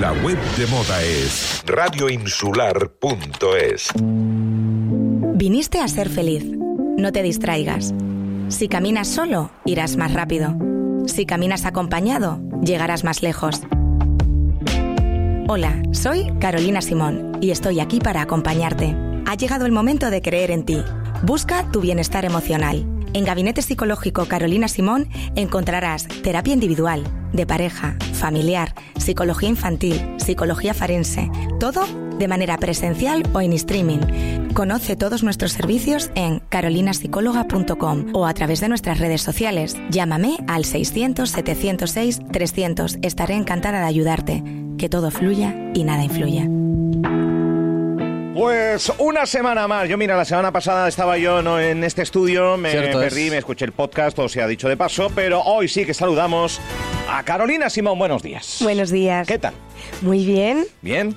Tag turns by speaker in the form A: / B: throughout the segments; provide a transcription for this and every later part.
A: La web de moda es radioinsular.es.
B: Viniste a ser feliz. No te distraigas. Si caminas solo, irás más rápido. Si caminas acompañado, llegarás más lejos. Hola, soy Carolina Simón y estoy aquí para acompañarte. Ha llegado el momento de creer en ti. Busca tu bienestar emocional. En Gabinete Psicológico Carolina Simón encontrarás terapia individual, de pareja, familiar, psicología infantil, psicología forense, todo de manera presencial o en streaming. Conoce todos nuestros servicios en carolinapsicóloga.com o a través de nuestras redes sociales. Llámame al 600 706 300. Estaré encantada de ayudarte. Que todo fluya y nada influya.
C: Pues una semana más. Yo, mira, la semana pasada estaba yo no en este estudio, me
D: Cierto
C: perdí,
D: es.
C: me escuché el podcast, todo se ha dicho de paso, pero hoy sí que saludamos a Carolina Simón. Buenos días.
E: Buenos días.
C: ¿Qué tal?
E: Muy bien.
C: ¿Bien?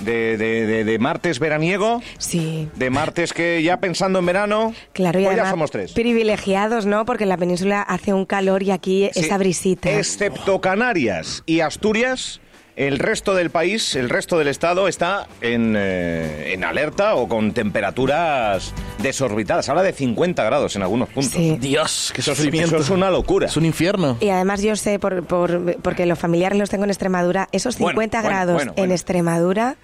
C: De, de- de- de martes veraniego,
E: Sí.
C: de martes que ya pensando en verano,
E: Claro, y
C: pues ya
E: además
C: somos tres.
E: privilegiados, ¿no? Porque en la península hace un calor y aquí
C: Sí.
E: esa brisita.
C: Excepto Canarias y Asturias, el resto del país, el resto del estado está en, eh, en alerta o con temperaturas desorbitadas. Habla de 50 grados en algunos puntos.
E: Sí.
D: Dios, qué
C: Eso, es-
D: sufrimiento.
C: eso es una locura.
D: Es un infierno.
E: Y además yo sé, por, por- porque los familiares los tengo en Extremadura, esos
C: Bueno,
E: 50
C: bueno,
E: grados
C: bueno,
E: en
C: bueno.
E: Extremadura...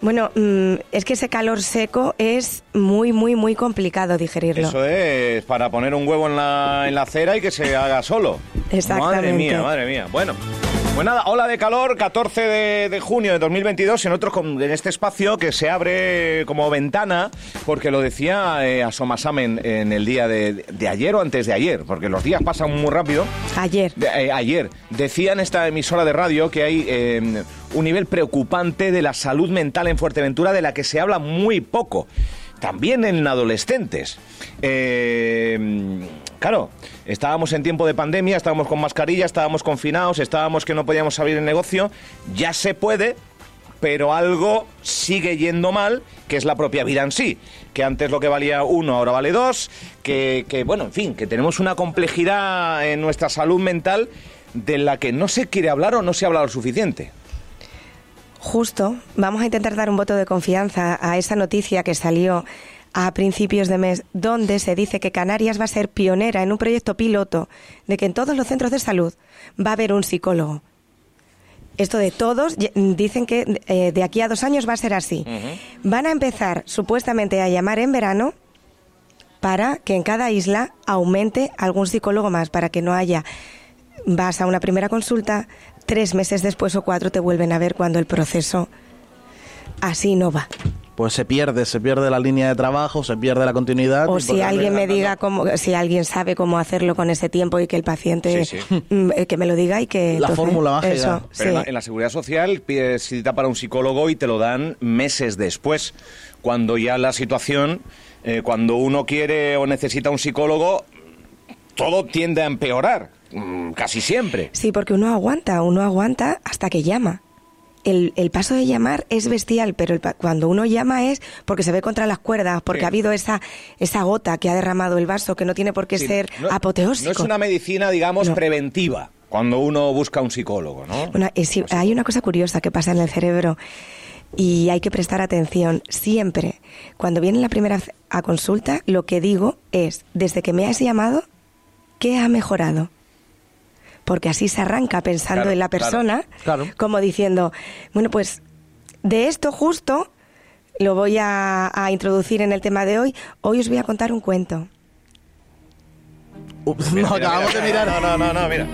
E: Bueno, mm, es que ese calor seco es muy, muy, muy complicado digerirlo.
C: Eso es para poner un huevo en la, en la acera y que se haga solo.
E: Exactamente.
C: Madre mía, madre mía. Bueno. Pues nada, ola de calor, 14 de, de junio de 2022, en otro con- en este espacio que se abre como ventana, porque lo decía eh, Asomasamen en el día de, de ayer o antes de ayer, porque los días pasan muy rápido.
E: Ayer.
C: De- eh, ayer decía en esta emisora de radio que hay eh, un nivel preocupante de la salud mental en Fuerteventura de la que se habla muy poco. También en adolescentes. Eh, claro, estábamos en tiempo de pandemia, estábamos con mascarilla, estábamos confinados, estábamos que no podíamos abrir el negocio. Ya se puede, pero algo sigue yendo mal, que es la propia vida en sí. Que antes lo que valía uno, ahora vale dos. Que, que, bueno, en fin, que tenemos una complejidad en nuestra salud mental de la que no se quiere hablar o no se ha hablado lo suficiente.
E: Justo, vamos a intentar dar un voto de confianza a esa noticia que salió a principios de mes, donde se dice que Canarias va a ser pionera en un proyecto piloto de que en todos los centros de salud va a haber un psicólogo. Esto de todos, dicen que eh, de aquí a dos años va a ser así. Van a empezar supuestamente a llamar en verano para que en cada isla aumente algún psicólogo más, para que no haya vas a una primera consulta, tres meses después o cuatro te vuelven a ver cuando el proceso así no va.
D: Pues se pierde, se pierde la línea de trabajo, se pierde la continuidad.
E: O si alguien me diga cómo, si alguien sabe cómo hacerlo con ese tiempo y que el paciente
C: Sí, sí.
E: mm, eh, que me lo diga y que
D: La fórmula mágica.
E: Eso,
C: Pero en, la,
E: sí.
C: en la seguridad social pides cita para un psicólogo y te lo dan meses después, cuando ya la situación, eh, cuando uno quiere o necesita un psicólogo, todo tiende a empeorar, mm, casi siempre.
E: Sí, porque uno aguanta, uno aguanta hasta que llama. El, el paso de llamar es bestial, pero el cuando uno llama es porque se ve contra las cuerdas, porque
C: Sí.
E: ha habido esa, esa gota que ha derramado el vaso, que no tiene por qué
C: Sí,
E: ser
C: no-
E: apoteósico.
C: No es una medicina, digamos,
E: No.
C: preventiva, cuando uno busca un psicólogo, ¿no?
E: Bueno, eh, hay una cosa curiosa que pasa en el cerebro y hay que prestar atención. Siempre, cuando viene la primera a consulta, lo que digo es, desde que me has llamado, ¿qué ha mejorado? Porque así se arranca pensando
C: Claro,
E: en la
C: claro,
E: persona,
D: claro.
E: como diciendo, bueno, pues de esto justo lo voy a, a introducir en el tema de hoy. Hoy os voy a contar un cuento.
D: Ups,
C: Mira,
D: nos
C: mira,
D: acabamos
C: mira,
D: de mirar.
C: No, no, no, no, mira.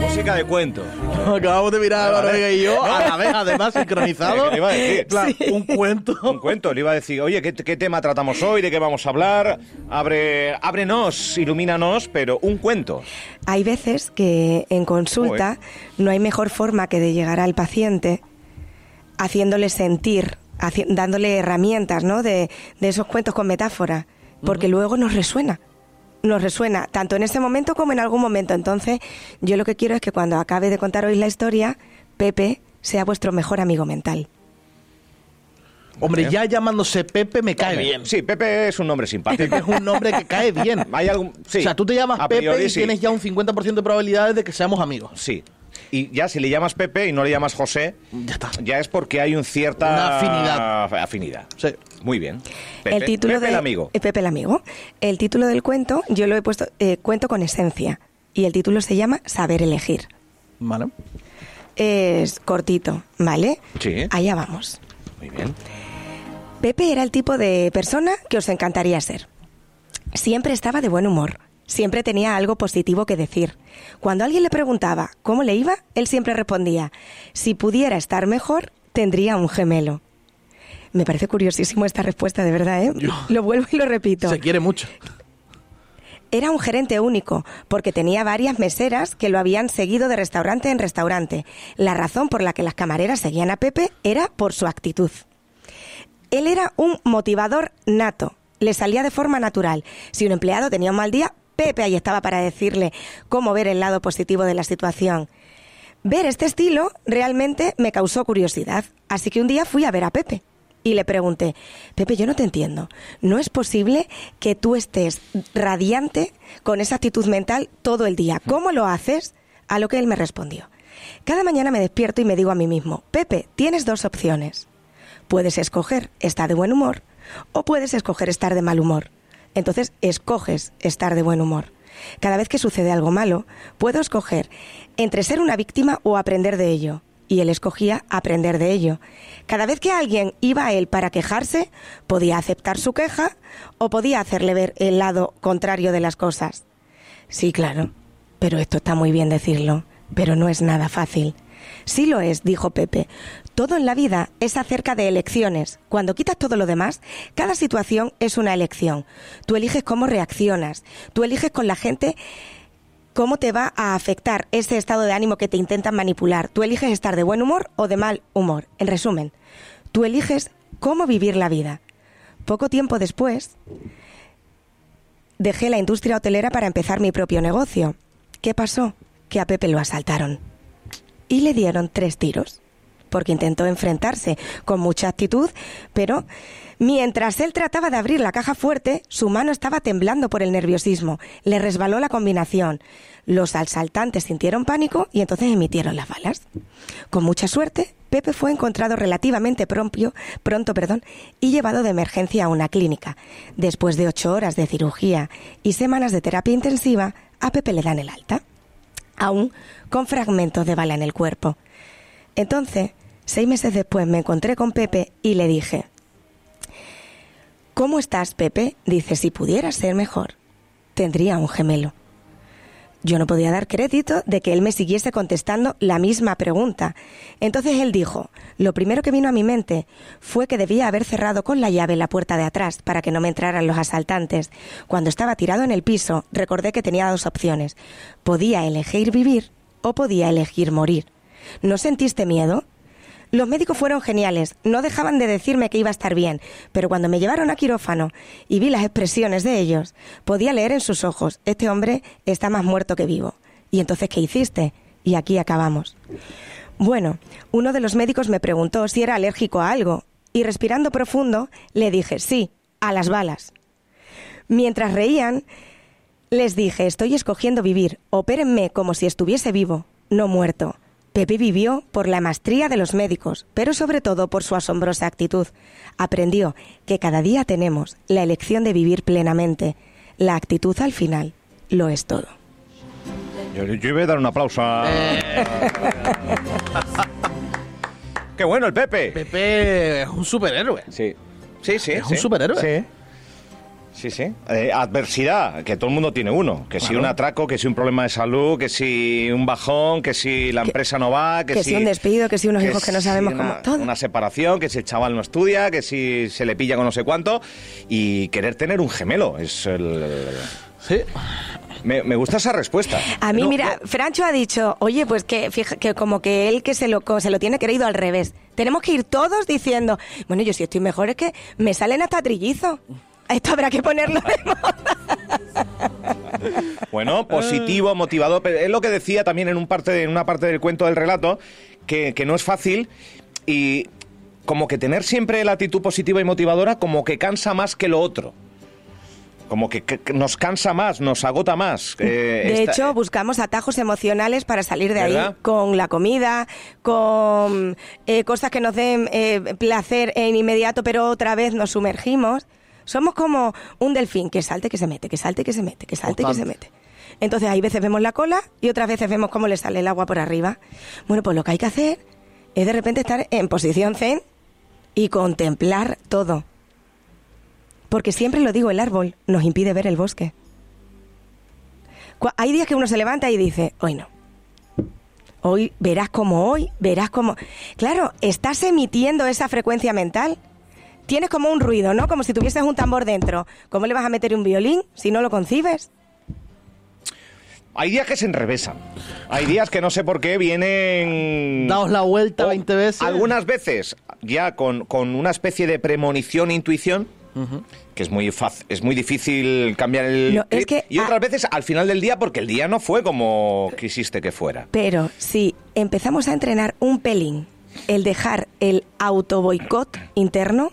C: Música de cuento.
D: Nos acabamos de mirar Álvaro. Vega y yo,
C: No.
D: a la vez, además, sincronizado.
C: ¿Qué iba a decir?
D: Un cuento.
C: Un cuento, le iba a decir, oye, ¿qué, qué tema tratamos hoy? ¿De qué vamos a hablar? Abre, ábrenos, ilumínanos, pero un cuento.
E: Hay veces que en consulta no hay mejor forma que de llegar al paciente haciéndole sentir, haci- dándole herramientas, ¿no? De, de esos cuentos con metáfora, porque luego nos resuena. Nos resuena tanto en ese momento como en algún momento. Entonces, yo lo que quiero es que cuando acabe de contar hoy la historia, Pepe sea vuestro mejor amigo mental.
D: Hombre, ya llamándose Pepe me cae bien.
C: Sí, Pepe es un nombre simpático.
D: Pepe es un nombre que cae bien.
C: Hay algún, sí,
D: o sea, tú te llamas
C: a
D: Pepe
C: priori
D: y
C: sí.
D: tienes ya un 50% de probabilidades de que seamos amigos.
C: Sí. Y ya si le llamas Pepe y no le llamas José,
D: Ya está.
C: ya es porque hay un cierta
D: Una afinidad.
C: afinidad.
D: Sí.
C: Muy bien. Pepe,
E: el título
C: Pepe
E: de,
C: el amigo.
E: eh, Pepe el amigo. El título del cuento yo lo he puesto eh, cuento con esencia y el título se llama Saber elegir.
D: Vale.
E: Es cortito, ¿vale?
C: Sí.
E: Allá vamos.
C: Muy bien.
E: Pepe era el tipo de persona que os encantaría ser. Siempre estaba de buen humor, siempre tenía algo positivo que decir. Cuando alguien le preguntaba cómo le iba, él siempre respondía, si pudiera estar mejor, tendría un gemelo. Me parece curiosísimo esta respuesta, de verdad, ¿eh?
D: Yo-
E: Lo vuelvo y lo repito.
D: Se quiere mucho.
E: Era un gerente único, porque tenía varias meseras que lo habían seguido de restaurante en restaurante. La razón por la que las camareras seguían a Pepe era por su actitud. Él era un motivador nato, le salía de forma natural. Si un empleado tenía un mal día, Pepe ahí estaba para decirle cómo ver el lado positivo de la situación. Ver este estilo realmente me causó curiosidad, así que un día fui a ver a Pepe y le pregunté, Pepe, yo no te entiendo, ¿no es posible que tú estés radiante con esa actitud mental todo el día? ¿Cómo lo haces? A lo que él me respondió, cada mañana me despierto y me digo a mí mismo, Pepe, tienes dos opciones. Puedes escoger estar de buen humor o puedes escoger estar de mal humor. Entonces escoges estar de buen humor. Cada vez que sucede algo malo, puedo escoger entre ser una víctima o aprender de ello. Y él escogía aprender de ello. Cada vez que alguien iba a él para quejarse, podía aceptar su queja o podía hacerle ver el lado contrario de las cosas. Sí, claro, pero esto está muy bien decirlo, pero no es nada fácil. Sí lo es, dijo Pepe. Todo en la vida es acerca de elecciones. Cuando quitas todo lo demás, cada situación es una elección. Tú eliges cómo reaccionas, tú eliges con la gente cómo te va a afectar ese estado de ánimo que te intentan manipular. Tú eliges estar de buen humor o de mal humor. En resumen, tú eliges cómo vivir la vida. Poco tiempo después, dejé la industria hotelera para empezar mi propio negocio. ¿Qué pasó? Que a Pepe lo asaltaron. Y le dieron tres tiros. Porque intentó enfrentarse con mucha actitud, pero mientras él trataba de abrir la caja fuerte, su mano estaba temblando por el nerviosismo. Le resbaló la combinación. Los asaltantes sintieron pánico y entonces emitieron las balas. Con mucha suerte, Pepe fue encontrado relativamente prompio, pronto perdón, y llevado de emergencia a una clínica. Después de ocho horas de cirugía y semanas de terapia intensiva, a Pepe le dan el alta, aún con fragmentos de bala en el cuerpo. Entonces, seis meses después me encontré con Pepe y le dije, ¿Cómo estás, Pepe? Dice, si pudiera ser mejor, tendría un gemelo. Yo no podía dar crédito de que él me siguiese contestando la misma pregunta. Entonces él dijo, lo primero que vino a mi mente fue que debía haber cerrado con la llave la puerta de atrás para que no me entraran los asaltantes. Cuando estaba tirado en el piso, recordé que tenía dos opciones. Podía elegir vivir o podía elegir morir. ¿No sentiste miedo? Los médicos fueron geniales, no dejaban de decirme que iba a estar bien, pero cuando me llevaron a quirófano y vi las expresiones de ellos, podía leer en sus ojos, este hombre está más muerto que vivo. ¿Y entonces qué hiciste? Y aquí acabamos. Bueno, uno de los médicos me preguntó si era alérgico a algo, y respirando profundo, le dije, sí, a las balas. Mientras reían, les dije, estoy escogiendo vivir, opérenme como si estuviese vivo, no muerto. Pepe vivió por la maestría de los médicos, pero sobre todo por su asombrosa actitud. Aprendió que cada día tenemos la elección de vivir plenamente. La actitud al final lo es todo.
C: Yo, yo iba a dar un aplauso a... ¡Qué bueno el Pepe!
D: Pepe es un superhéroe.
C: Sí. Sí, sí.
D: Es un superhéroe.
C: Sí. Sí, sí. Eh, adversidad, que todo el mundo tiene uno. Que si un atraco, que si un problema de salud, que si un bajón, que si la
E: Que-
C: empresa no va, que,
E: que si un despido, que si unos hijos que no
C: si
E: sabemos
C: una,
E: cómo- todo.
C: Una separación, que si el chaval no estudia, que si se le pilla con no sé cuánto. Y querer tener un gemelo. Es el...
D: Sí.
C: Me, me gusta esa respuesta.
E: A mí,
C: No,
E: mira, Francho ha dicho, oye, pues que, fija, que como que él que se lo, se lo tiene querido al revés. Tenemos que ir todos diciendo, bueno, yo si estoy mejor es que me salen hasta trillizos. Esto habrá que ponerlo de moda.
C: Bueno, positivo, motivador. pero es lo que decía también en, un parte, en una parte del cuento del relato, que, que no es fácil y como que tener siempre la actitud positiva y motivadora como que cansa más que lo otro. como que, nos cansa más, nos agota más. eh,
E: De
C: esta-
E: hecho, buscamos atajos emocionales para salir de ahí con la comida, con eh, cosas que nos den eh, placer en inmediato, pero otra vez nos sumergimos. Somos como un delfín que salte, que se mete, que salte, que se mete, que salte, que se mete. Entonces, hay veces vemos la cola y otras veces vemos cómo le sale el agua por arriba. Bueno, pues lo que hay que hacer es de repente estar en posición zen y contemplar todo. Porque siempre lo digo, el árbol nos impide ver el bosque. Hay días que uno se levanta y dice, hoy no. Hoy verás como hoy, verás como... Claro, estás emitiendo esa frecuencia mental. Tienes como un ruido, ¿no? Como si tuvieses un tambor dentro. ¿Cómo le vas a meter un violín si no lo concibes?
C: Hay días que se enrevesan. Hay días que no sé por qué vienen...
D: Daos la vuelta
C: o
D: 20 veces.
C: Algunas veces ya con, con una especie de premonición, intuición, que es muy fácil, es muy difícil cambiar el
E: No, es que-
C: y otras
E: ah.
C: veces al final del día porque el día no fue como quisiste que fuera.
E: Pero si empezamos a entrenar un pelín el dejar el auto boicot interno,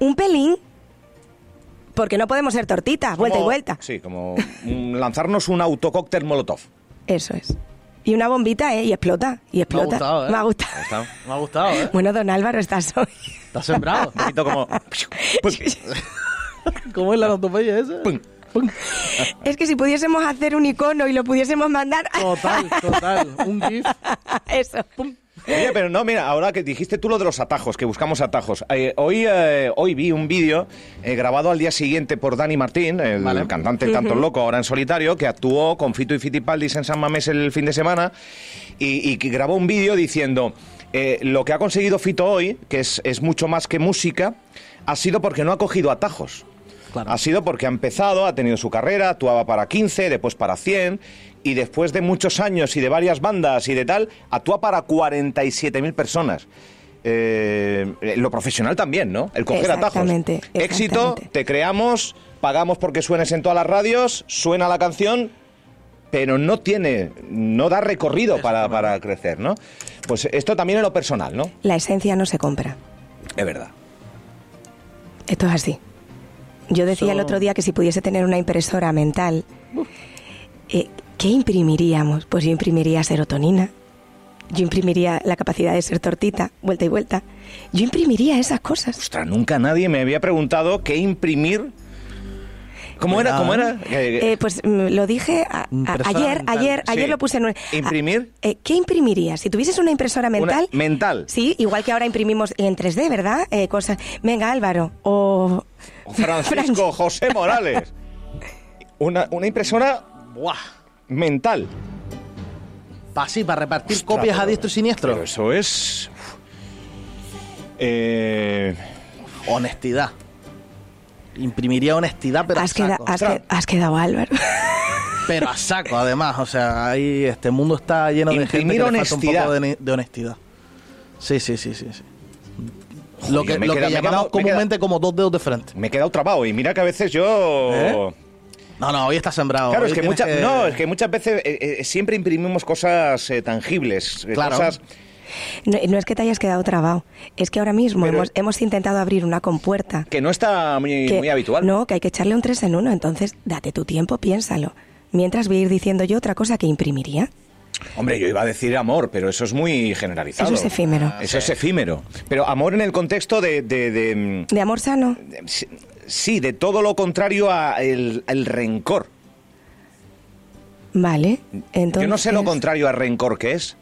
E: un pelín, porque no podemos ser tortitas, vuelta y vuelta.
C: Sí, como lanzarnos un autocóctel molotov.
E: Eso es. Y una bombita, ¿eh? Y explota, y explota.
D: gustado, ¿eh?
E: Me ha gustado.
D: Me ha gustado, ¿eh?
E: Bueno, don Álvaro, estás hoy.
D: Está sembrado.
C: Un poquito como... Pues,
D: ¿Cómo es la onomatopeya esa?
C: Pum.
D: Pum.
E: Es que si pudiésemos hacer un icono y lo pudiésemos mandar.
D: Total, total. Un GIF.
E: Eso.
C: Oye, pero no, mira, ahora que dijiste tú lo de los atajos, que buscamos atajos. eh, hoy, eh, hoy vi un vídeo eh, grabado al día siguiente por Dani Martín, el
D: Vale.
C: cantante tanto loco, ahora en solitario, que actuó con Fito y Fitipaldis en San Mamés el fin de semana y, y que grabó un vídeo diciendo lo que ha conseguido Fito hoy, que es, es mucho más que música, ha sido porque no ha cogido atajos.
D: Claro.
C: Ha sido porque ha empezado, ha tenido su carrera, actuaba para 15, después para 100, y después de muchos años y de varias bandas y de tal, actúa para 47.000 personas. Eh, lo profesional también, ¿no? El coger atajos.
E: Exactamente,
C: Éxito,
E: exactamente.
C: te creamos, pagamos porque suenes en todas las radios, suena la canción, pero no tiene, no da recorrido para, para crecer, ¿no? Pues esto también en lo personal, ¿no?
E: La esencia no se compra.
C: Es verdad.
E: Esto es así. Yo decía el otro día que si pudiese tener una impresora mental, eh, ¿qué imprimiríamos? Pues yo imprimiría serotonina, yo imprimiría la capacidad de ser tortita, vuelta y vuelta. Yo imprimiría esas cosas.
C: Ostras, nunca nadie me había preguntado qué imprimir. ¿Cómo era?
D: Cuidado,
C: ¿Cómo era?
E: Eh, pues mm, lo dije a- a-
D: Impresora
E: ayer,
D: mental.
E: ayer, ayer
C: Sí.
E: lo puse en un...
C: ¿Imprimir?
E: Ah, eh, ¿Qué imprimirías? Si tuvieses una impresora
C: Una-
E: mental...
C: mental.
E: Sí, igual que ahora imprimimos en 3D, ¿verdad? Eh, cosas... Venga, Álvaro, o...
C: Francisco José Morales. Una, una impresora
D: Buah.
C: Mental.
D: Pa' sí, para repartir
C: Ostras,
D: copias a diestro y siniestro.
C: Pero eso es. Eh,
D: Honestidad. Imprimiría honestidad, pero
E: Has,
D: a
E: queda-
D: saco.
E: has que- has quedado, Álvaro.
D: Pero a saco, además. O sea, ahí este mundo está lleno de gente que
C: Imprimir
D: le falta un
C: honestidad.
D: poco de, de honestidad. Sí, sí, sí, sí. sí. lo que, lo
C: queda-
D: que llamamos
C: quedado-
D: comúnmente como dos dedos de frente.
C: me he quedado trabado y mira que a veces yo.
D: ¿Eh? No, no, hoy está sembrado.
C: Claro,
D: Hoy
C: es que, muchas, no, es que muchas veces eh, eh, siempre imprimimos cosas eh, tangibles,
D: Claro.
C: cosas
E: No, no es que te hayas quedado trabado, es que ahora mismo hemos, hemos intentado abrir una compuerta.
C: que no está muy,
E: que-
C: muy habitual.
E: No, que hay que echarle un tres en uno, entonces date tu tiempo, piénsalo. Mientras voy a ir diciendo yo otra cosa que imprimiría.
C: Hombre, yo iba a decir amor, pero eso es muy generalizado.
E: Eso es efímero.
C: Eso es efímero. Pero amor en el contexto de- de- de, mm,
E: De amor sano,
C: Sí, Sí, de todo lo contrario a el, el rencor.
E: vale. Entonces,
C: Yo no sé lo contrario a rencor que es.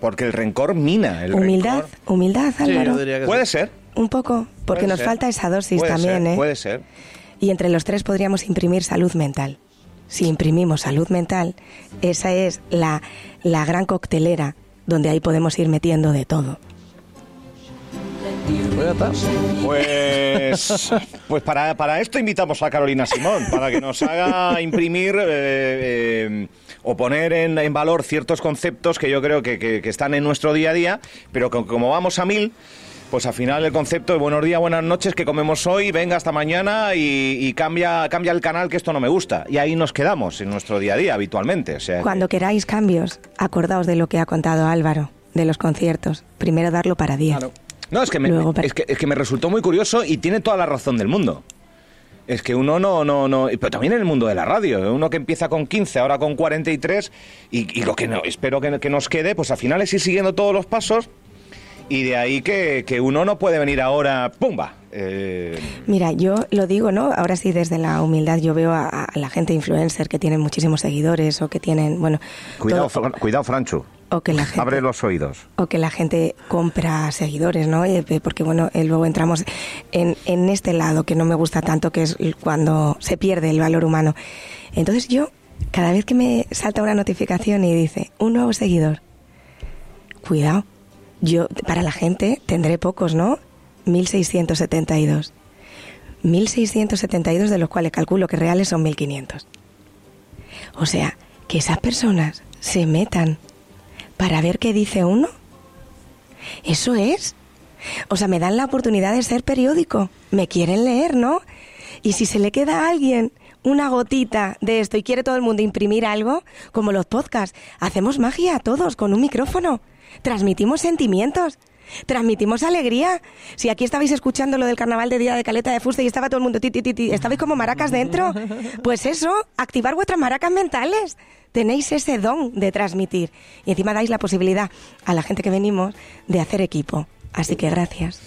C: Porque el rencor mina. El
E: Humildad,
C: rencor.
E: humildad,
D: Sí,
E: Álvaro.
D: yo diría que
C: Puede
D: sí.
C: ser.
E: Un poco, porque
C: puede
E: nos
C: ser.
E: falta esa dosis
C: Puede
E: también,
C: ser,
E: ¿eh?
C: Puede ser.
E: Y entre los tres podríamos imprimir salud mental. Si imprimimos salud mental, esa es la, la gran coctelera donde ahí podemos ir metiendo de todo.
D: Pues ya está.
C: Pues, pues para, para esto invitamos a Carolina Simón, para que nos haga imprimir eh, eh, o poner en, en valor ciertos conceptos que yo creo que, que- que están en nuestro día a día, pero que como vamos a mil, pues al final el concepto de buenos días, buenas noches, que comemos hoy, venga hasta mañana y, y cambia, cambia el canal que esto no me gusta. Y ahí nos quedamos en nuestro día a día habitualmente. O sea que-
E: Cuando queráis cambios, acordaos de lo que ha contado Álvaro, de los conciertos. Primero darlo para 10.
C: No, es que, me,
E: Luego, pero-
C: es, que, es que me resultó muy curioso y tiene toda la razón del mundo. Es que uno no, no, no, pero también en el mundo de la radio, ¿eh? uno que empieza con 15, ahora con 43, y, y lo que no, espero que, que nos quede, pues al final es ir siguiendo todos los pasos, y de ahí que, que uno no puede venir ahora, ¡pumba! Eh,
E: Mira, yo lo digo, ¿no? Ahora sí, desde la humildad, yo veo a, a la gente influencer que tienen muchísimos seguidores o que tienen, bueno...
C: cuidado,
E: todo-
C: Fran- cuidado, Franchu.
E: O que la gente,
C: Abre los oídos.
E: o que la gente compra seguidores, ¿no? Porque, bueno, eh, luego entramos en, en este lado que no me gusta tanto, que es cuando se pierde el valor humano. Entonces yo, cada vez que me salta una notificación y dice, un nuevo seguidor, cuidado, yo para la gente tendré pocos, ¿no? 1672. 1672 de los cuales calculo que reales son 1500. O sea, que esas personas se metan para ver qué dice uno. Eso es. O sea, me dan la oportunidad de ser periódico. Me quieren leer, ¿no? Y si se le queda a alguien una gotita de esto y quiere todo el mundo imprimir algo, como los podcasts, hacemos magia todos con un micrófono. Transmitimos sentimientos. Transmitimos alegría. Si aquí estabais escuchando lo del carnaval de Día de Caleta de Fuste y estaba todo el mundo ti, ti, ti, ti, estabais como maracas dentro, pues eso, activar vuestras maracas mentales. Tenéis ese don de transmitir. Y encima dais la posibilidad a la gente que venimos de hacer equipo. Así que gracias.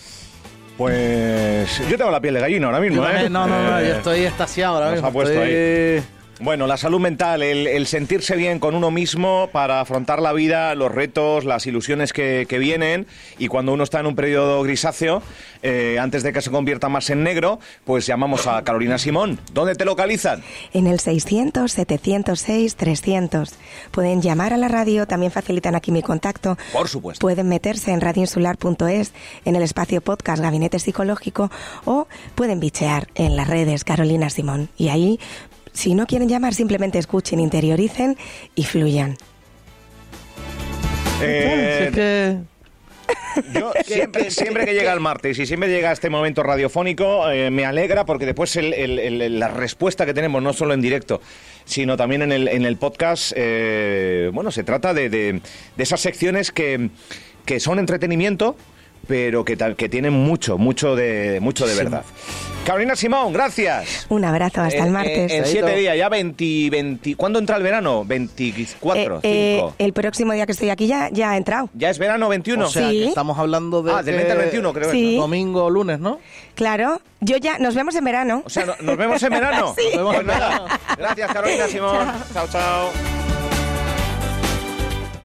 C: Pues yo tengo la piel de gallina ahora mismo, ¿eh?
D: no, no, no,
C: Eh,
D: yo estoy extasiado ahora
C: nos
D: mismo.
C: ha puesto
D: estoy-
C: Bueno, la salud mental, el, el sentirse bien con uno mismo para afrontar la vida, los retos, las ilusiones que, que vienen y cuando uno está en un periodo grisáceo, eh, antes de que se convierta más en negro, pues llamamos a Carolina Simón. ¿Dónde te localizan?
E: En el 600-706-300. Pueden llamar a la radio, también facilitan aquí mi contacto.
C: Por supuesto.
E: Pueden meterse en radioinsular.es, en el espacio podcast Gabinete Psicológico, o pueden bichear en las redes Carolina Simón. Y ahí, si no quieren llamar, simplemente escuchen, interioricen y fluyan.
C: Eh,
D: Si es que-
C: Yo siempre, siempre que llega el martes y siempre llega este momento radiofónico, eh, me alegra porque después el- el- el- la respuesta que tenemos, no solo en directo, sino también en el, en el podcast, eh, bueno, se trata de, de- de esas secciones que, que son entretenimiento, pero que, tal- que tienen mucho, mucho de, mucho de verdad. Carolina Simón, gracias.
E: Un abrazo, hasta
C: Eh,
E: el martes.
C: eh, en siete días, ya 20, 20 ¿Cuándo entra el verano? ¿24?
E: Eh, eh,
C: 5.
E: el próximo día que estoy aquí ya, ya ha entrado.
C: ¿Ya es verano 21?
D: O sea,
E: Sí.
D: que estamos hablando de.
C: Ah, del 20 al
D: que-
C: 21, creo. que
E: Sí.
C: es, ¿no?
D: Domingo, lunes, ¿no?
E: Claro, yo ya, nos vemos en verano.
C: O sea, no- nos vemos en verano.
E: Sí.
C: Pues nada, Gracias, Carolina Simón. chao. chao.